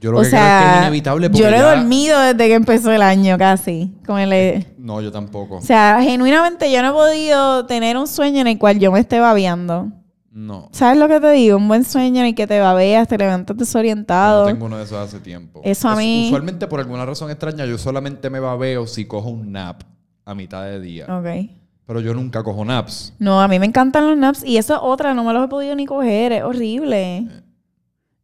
Yo lo o que creo es que es inevitable yo no he ya- dormido desde que empezó el año casi. Con el, No, yo tampoco. o sea, genuinamente yo no he podido tener un sueño en el cual yo me esté babeando. No. ¿Sabes lo que te digo? Un buen sueño en el que te babeas, te levantas desorientado. No tengo uno de esos hace tiempo. Eso a mí- Usualmente, por alguna razón extraña, yo solamente me babeo si cojo un nap a mitad de día. Ok. Pero yo nunca cojo naps. No, a mí me encantan los naps y eso es otra, no me los he podido ni coger, es horrible.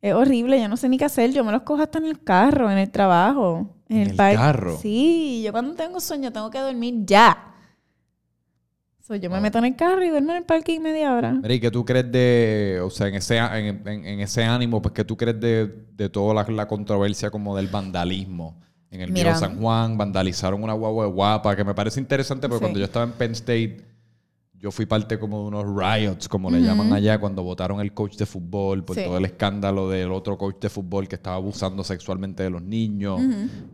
Es horrible, yo no sé ni qué hacer, yo me los cojo hasta en el carro, en el trabajo, en, ¿En el, carro? Sí, yo cuando tengo sueño tengo que dormir ya. So, yo me Wow. meto en el carro y duermo en el parking media hora. Mira, ¿y qué tú crees de, o sea, en ese, en, en- en ese ánimo, pues, qué tú crees de, de toda la, la controversia como del vandalismo en el Mira. San Juan, vandalizaron una guagua de guapa, que me parece interesante porque Sí. cuando yo estaba en Penn State, yo fui parte como de unos riots, como le llaman allá, cuando votaron el coach de fútbol por Sí. todo el escándalo del otro coach de fútbol que estaba abusando sexualmente de los niños.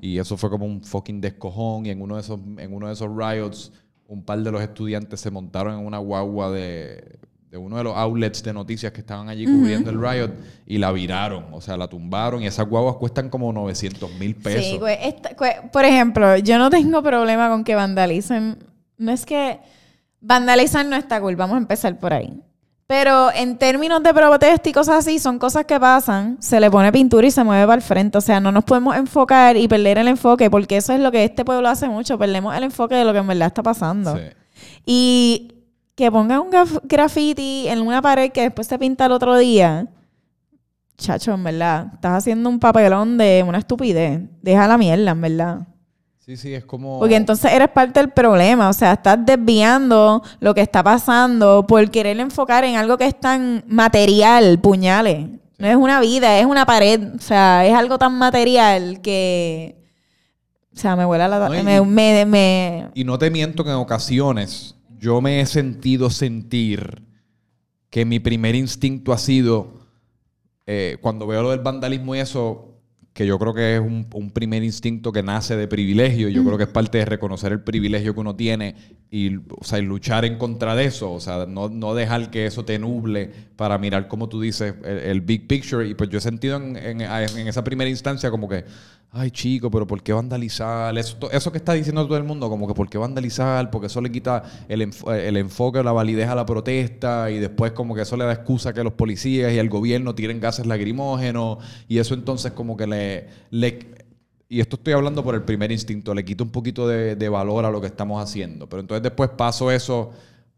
Y eso fue como un fucking descojón. Y en uno de esos, en uno de esos riots, un par de los estudiantes se montaron en una guagua de, de uno de los outlets de noticias que estaban allí cubriendo el riot y la viraron. O sea, la tumbaron. Y esas guaguas cuestan como 900 mil pesos. Sí, güey, esta- por ejemplo, yo no tengo problema con que vandalicen. No es que vandalizar no está cool, vamos a empezar por ahí. Pero en términos de protesta y cosas así, son cosas que pasan, se le pone pintura y se mueve para el frente. O sea, no nos podemos enfocar y perder el enfoque, porque eso es lo que este pueblo hace mucho, perdemos el enfoque de lo que en verdad está pasando. Sí. Y que pongan un graf- graffiti en una pared que después se pinta el otro día. Chacho, en verdad, estás haciendo un papelón de una estupidez. Deja la mierda, en verdad. Sí, sí, es como... Porque entonces eres parte del problema. O sea, estás desviando lo que está pasando por querer enfocar en algo que es tan material, puñales. No es una vida, es una pared. O sea, es algo tan material que. O sea, me huele a la. No, y- me, me- me- Y no te miento que en ocasiones yo me he sentido sentir que mi primer instinto ha sido, eh, cuando veo lo del vandalismo y eso, que yo creo que es un, un primer instinto que nace de privilegio, yo creo que es parte de reconocer el privilegio que uno tiene y, o sea, y luchar en contra de eso, o sea, no, no dejar que eso te nuble para mirar, como tú dices, el, el big picture. Y pues yo he sentido en, en- en esa primera instancia como que, ay chico, pero ¿por qué vandalizar? Eso, to- eso que está diciendo todo el mundo, como que ¿por qué vandalizar? Porque eso le quita el, enfo- el enfoque, la validez a la protesta y después como que eso le da excusa que los policías y el gobierno tiren gases lacrimógenos y eso entonces como que le... le y esto estoy hablando por el primer instinto, le quita un poquito de, de valor a lo que estamos haciendo. Pero entonces después paso eso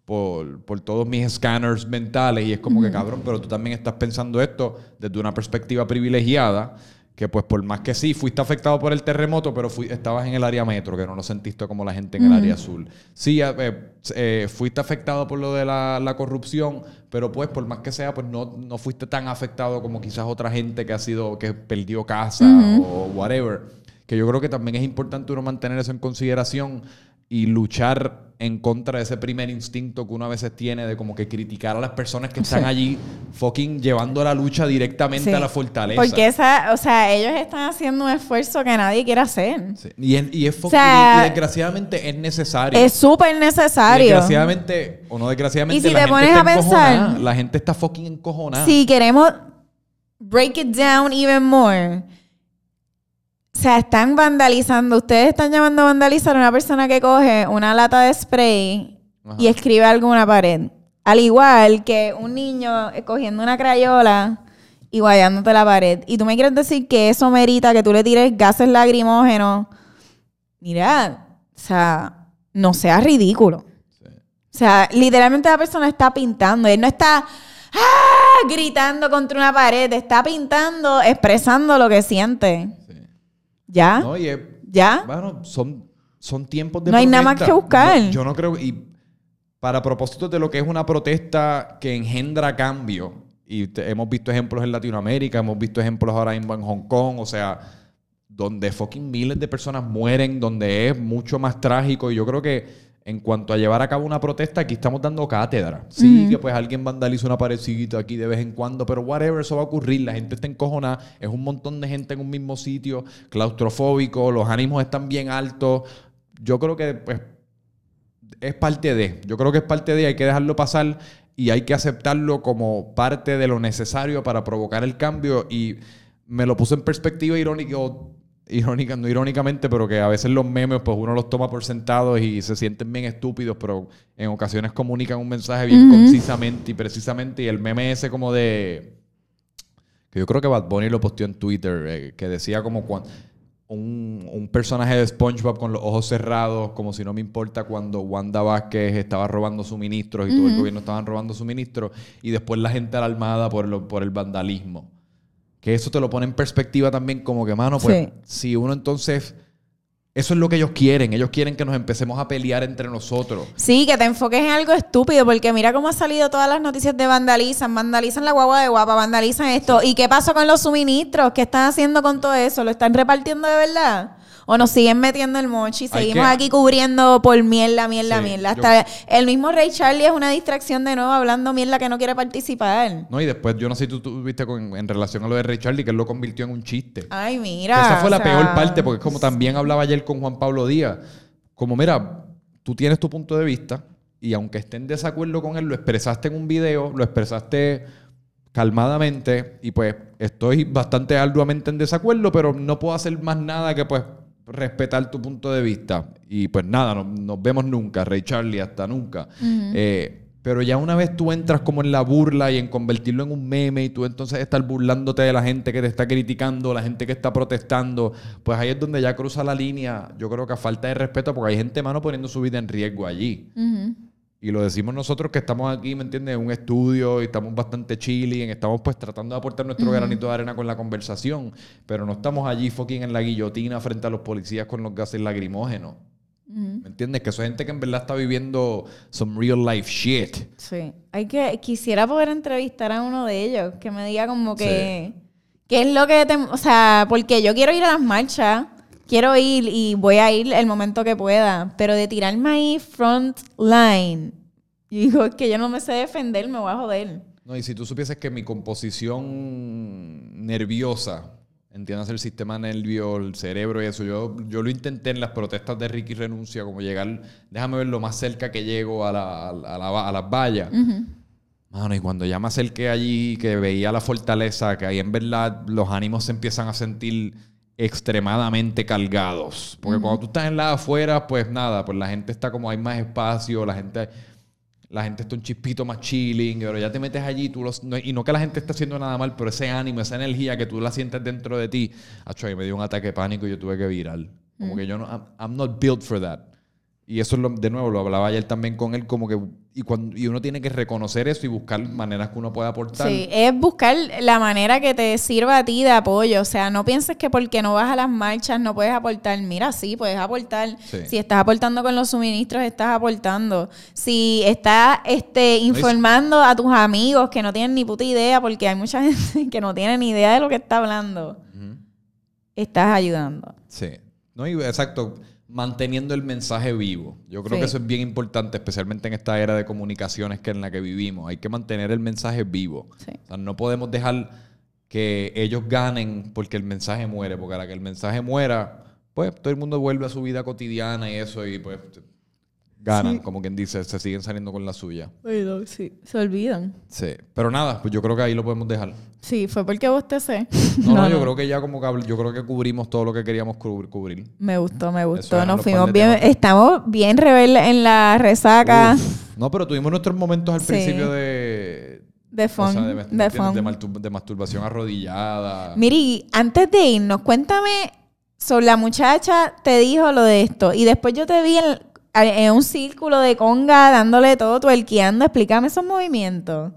por, por todos mis scanners mentales y es como que cabrón, pero tú también estás pensando esto desde una perspectiva privilegiada, que pues por más que sí, fuiste afectado por el terremoto, pero fui- estabas en el área metro, que no lo sentiste como la gente en el área azul. Sí, eh, eh, eh, fuiste afectado por lo de la, la corrupción, pero pues por más que sea, pues no, no fuiste tan afectado como quizás otra gente que ha sido, que perdió casa o whatever. Que yo creo que también es importante uno mantener eso en consideración y luchar en contra de ese primer instinto que uno a veces tiene de como que criticar a las personas que están Sí. allí fucking llevando la lucha directamente Sí. a la fortaleza. Porque esa, o sea, ellos están haciendo un esfuerzo que nadie quiere hacer. Sí. Y, es, y es fucking- sea, y desgraciadamente es necesario. Es súper Y necesario. Desgraciadamente, o no desgraciadamente, Y si la te gente pones está a pensar-. La gente está fucking encojonada. Si queremos break it down even more, o sea, están vandalizando. Ustedes están llamando a vandalizar a una persona que coge una lata de spray Ajá. y escribe algo en una pared. Al igual que un niño cogiendo una crayola y guayándote la pared. Y tú me quieres decir que eso merita que tú le tires gases lagrimógenos. Mira, o sea, no seas ridículo. O sea, literalmente la persona está pintando. Él no está ¡ah! gritando contra una pared. Está pintando, expresando lo que siente. ¿Ya? No, y es- ¿Ya? Bueno, son, son tiempos de No hay nada más que buscar. No, yo no creo. Y para propósitos de lo que es una protesta que engendra cambio, y te- hemos visto ejemplos en Latinoamérica, hemos visto ejemplos ahora en Hong Kong, o sea, donde fucking miles de personas mueren, donde es mucho más trágico. Y yo creo que en cuanto a llevar a cabo una protesta, aquí estamos dando cátedra. Sí, que pues alguien vandaliza una paredcita aquí de vez en cuando, pero whatever, eso va a ocurrir. La gente está encojonada, es un montón de gente en un mismo sitio, claustrofóbico, los ánimos están bien altos. Yo creo que pues es parte de. Yo creo que es parte de, hay que dejarlo pasar y hay que aceptarlo como parte de lo necesario para provocar el cambio. Y me lo puse en perspectiva irónica, o- irónica, no irónicamente, pero que a veces los memes, pues uno los toma por sentados y se sienten bien estúpidos, pero en ocasiones comunican un mensaje bien concisamente y precisamente. Y el meme ese como de que yo creo que Bad Bunny lo posteó en Twitter, eh, que decía como cuan- un, un personaje de SpongeBob con los ojos cerrados, como si no me importa cuando Wanda Vázquez estaba robando suministros y todo el gobierno estaban robando suministros, y después la gente alarmada por, lo- por el vandalismo. Que eso te lo pone en perspectiva también como que, mano, pues Sí. si uno entonces... Eso es lo que ellos quieren. Ellos quieren que nos empecemos a pelear entre nosotros. Sí, que te enfoques en algo estúpido, porque mira cómo ha salido todas las noticias de vandalizan, vandalizan la guagua de guapa, vandalizan esto. ¿Y qué pasó con los suministros? ¿Qué están haciendo con todo eso? ¿Lo están repartiendo de verdad? O nos siguen metiendo el mochi. Seguimos aquí cubriendo por mierda, mierda, Sí, mierda. yo- Hasta el mismo Ray Charlie es una distracción de nuevo hablando mierda que no quiere participar. No, y después yo no sé si tú tuviste con, en relación a lo de Ray Charlie, que él lo convirtió en un chiste. Ay, Que mira. esa fue la sea, peor parte, porque es como también hablaba ayer con Juan Pablo Díaz. Como, mira, tú tienes tu punto de vista y aunque esté en desacuerdo con él, lo expresaste en un video, lo expresaste calmadamente y pues estoy bastante arduamente en desacuerdo, pero no puedo hacer más nada que pues respetar tu punto de vista. Y pues nada, no- nos vemos nunca, Ray Charlie, hasta nunca. Eh, pero ya una vez tú entras como en la burla y en convertirlo en un meme y tú entonces estás burlándote de la gente que te está criticando, la gente que está protestando, pues ahí es donde ya cruza la línea, yo creo que a falta de respeto, porque hay gente, mano, poniendo su vida en riesgo allí. Y lo decimos nosotros que estamos aquí, ¿me entiendes? En un estudio y estamos bastante chilling, estamos pues tratando de aportar nuestro granito de arena con la conversación, pero no estamos allí fucking en la guillotina frente a los policías con los gases lacrimógenos. ¿Me entiendes? Que son gente que en verdad está viviendo some real life shit. Sí. Hay que, quisiera poder entrevistar a uno de ellos, que me diga como que, qué es lo que te, o sea, porque yo quiero ir a las marchas, quiero ir y voy a ir el momento que pueda, pero de tirarme ahí front line, y digo, es que yo no me sé defender, me voy a joder. No, y si tú supieses que mi composición nerviosa, entiendas el sistema nervio, el cerebro y eso, yo, yo lo intenté en las protestas de Ricky Renuncia, como llegar, déjame ver lo más cerca que llego a, la- a la- a las vallas. Mano, y cuando ya me acerqué allí, que veía la fortaleza, que ahí en verdad los ánimos se empiezan a sentir extremadamente cargados. Porque cuando tú estás en la afuera, pues nada, pues la gente está como hay más espacio, la gente, la gente está un chispito más chilling, pero ya te metes allí tú los, no- y no que la gente esté haciendo nada mal, pero ese ánimo, esa energía que tú la sientes dentro de ti, acho, ahí me dio un ataque de pánico y yo tuve que virar. Como que yo no, I'm, I'm not built for that. Y eso es lo, de nuevo, lo hablaba ayer también con él, como que, y, cuando, y uno tiene que reconocer eso y buscar maneras que uno pueda aportar. Sí, es buscar la manera que te sirva a ti de apoyo. O sea, no pienses que porque no vas a las marchas no puedes aportar. Mira, sí, puedes aportar. Sí. Si estás aportando con los suministros, estás aportando. Si estás este, informando a tus amigos que no tienen ni puta idea, porque hay mucha gente que no tiene ni idea de lo que está hablando, estás ayudando. Sí. No, y exacto, manteniendo el mensaje vivo. Yo creo Sí. que eso es bien importante, especialmente en esta era de comunicaciones que en la que vivimos. Hay que mantener el mensaje vivo. Sí. O sea, no podemos dejar que ellos ganen porque el mensaje muere, porque a la que el mensaje muera, pues todo el mundo vuelve a su vida cotidiana y eso, y pues ganan, como quien dice, se siguen saliendo con la suya. sí. Se olvidan. Sí. Pero nada, pues yo creo que ahí lo podemos dejar. Sí, fue porque vos te sé. No, no, yo creo que ya como que yo creo que cubrimos todo lo que queríamos cubrir. Me gustó, me gustó. Nos fuimos bien. temas. Estamos bien rebeldes en la resaca Uf. No, pero tuvimos nuestros momentos al Sí. principio de... de o fun. sea, de, de de masturbación arrodillada. Miri, antes de irnos, cuéntame sobre la muchacha te dijo lo de esto y después yo te vi en, en un círculo de conga dándole todo, tuerqueando. Explícame esos movimientos.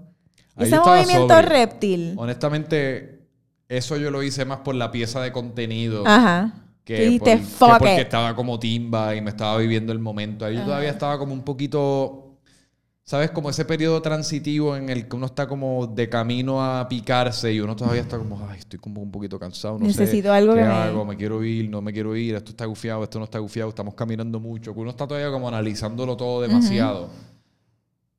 Ahí Ese movimiento reptil. Honestamente, eso yo lo hice más por la pieza de contenido. Ajá. Que, por- que porque it. estaba como timba y me estaba viviendo el momento. Ahí yo todavía estaba como un poquito, ¿sabes? Como ese periodo transitivo en el que uno está como de camino a picarse y uno todavía está como, ay, estoy como un poquito cansado, no Necesito sé algo qué que me- hago, me quiero ir, no me quiero ir, esto está gufiado, esto no está gufiado, estamos caminando mucho. Uno está todavía como analizándolo todo demasiado.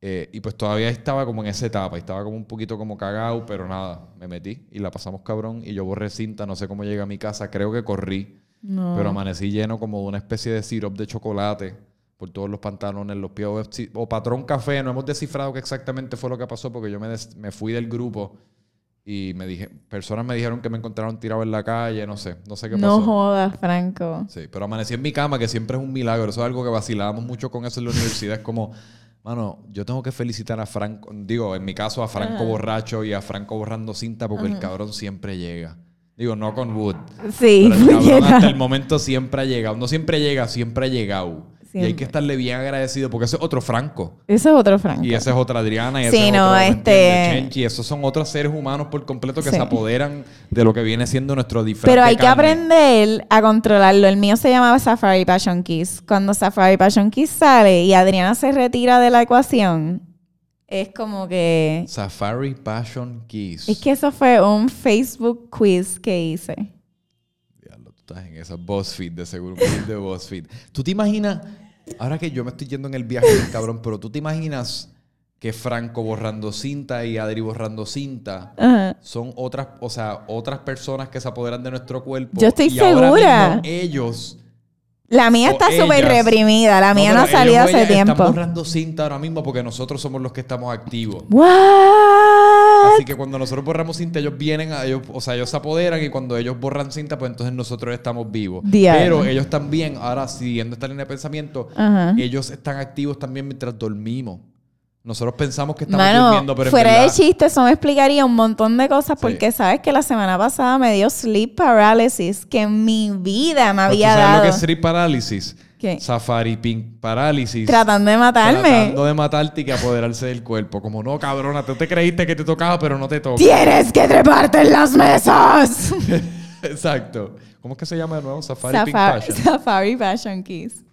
Eh, y pues todavía estaba como en esa etapa, estaba como un poquito como cagado, pero nada, me metí y la pasamos cabrón y yo borré cinta, no sé cómo llegué a mi casa, creo que corrí. No. Pero amanecí lleno como de una especie de syrup de chocolate por todos los pantalones, los pies. O, patrón café, no hemos descifrado qué exactamente fue lo que pasó porque yo me, des- me fui del grupo y me dije, personas me dijeron que me encontraron tirado en la calle, no sé, no sé qué No pasó. jodas, Franco. Sí, pero amanecí en mi cama, que siempre es un milagro. Eso es algo que vacilábamos mucho con eso en la universidad. Es como, mano, yo tengo que felicitar a Franco, digo, en mi caso a Franco borracho y a Franco borrando cinta porque el cabrón siempre llega. Digo, no con Wood. Sí, Pero el cabrón llega. hasta el momento siempre ha llegado. No siempre llega, siempre ha llegado. Y hay que estarle bien agradecido porque ese es otro Franco. Ese es otro Franco. Y esa es otra Adriana y Sí, ese es no, otro ¿me este-? Chenchi. Esos son otros seres humanos por completo que Sí. se apoderan de lo que viene siendo nuestro disfraz Pero hay que aprender a controlarlo. El mío se llamaba Safari Passion Kiss. Cuando Safari Passion Kiss sale y Adriana se retira de la ecuación, es como que... Safari Passion Kiss. Es que eso fue un Facebook quiz que hice. Estás en esa BuzzFeed, de seguro, de BuzzFeed. ¿Tú te imaginas, ahora que yo me estoy yendo en el viaje del cabrón, pero tú te imaginas que Franco borrando cinta y Adri borrando cinta Ajá. son otras, o sea, otras personas que se apoderan de nuestro cuerpo? Yo estoy y ahora segura. mismo ellos La mía está súper reprimida. La mía no, ha salido hace tiempo. Están borrando cinta ahora mismo porque nosotros somos los que estamos activos. What? Así que cuando nosotros borramos cinta, ellos vienen, a ellos, o sea, ellos se apoderan y cuando ellos borran cinta, pues entonces nosotros estamos vivos. Pero ellos también, ahora siguiendo esta línea de pensamiento, Ajá. ellos están activos también mientras dormimos. Nosotros pensamos que estamos Mano, durmiendo, pero fuera de chiste, eso me explicaría un montón de cosas Sí. porque sabes que la semana pasada me dio sleep paralysis que en mi vida me Pero ¿tú había sabes dado. lo que es sleep parálisis? ¿Qué? Safari pink parálisis. Tratando de matarme. Tratando de matarte y que apoderarse del cuerpo. Como, no, cabrona, tú te creíste que te tocaba, pero no te toca. Tienes que treparte en las mesas. Exacto. ¿Cómo es que se llama de nuevo? Safari Pink Safari, Passion. Safari Fashion Kiss.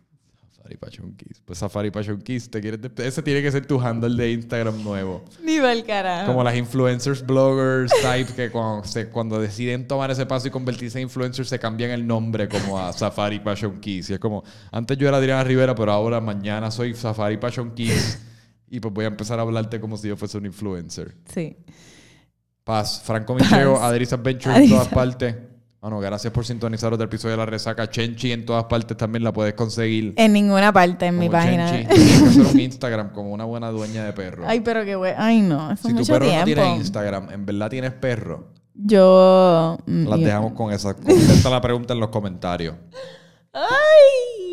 Safari Passion Kiss. Pues Safari Passion Kiss. ¿te quieres Ese tiene que ser tu handle de Instagram nuevo. Ni el carajo. Como las influencers, bloggers, type, que cuando, se- cuando deciden tomar ese paso y convertirse en influencers, se cambian el nombre como a Safari Passion Kiss. Y es como, antes yo era Adriana Rivera, pero ahora mañana soy Safari Passion Kiss. y pues voy a empezar a hablarte como si yo fuese un influencer. Sí. Paz, Franco Micheo. Adris Adventure en todas partes. Bueno, gracias por sintonizaros del episodio de La Resaca. Chenchi en todas partes también la puedes conseguir. En ninguna parte en mi página. Chenchi. Tienes que hacer un Instagram como una buena dueña de perro. Ay, pero qué güey. Ay, no. Eso si tu mucho perro tiempo. no tiene Instagram, en verdad tienes perro, Yo. mm, las yo- dejamos con esa. Contesta la pregunta en los comentarios. Ay,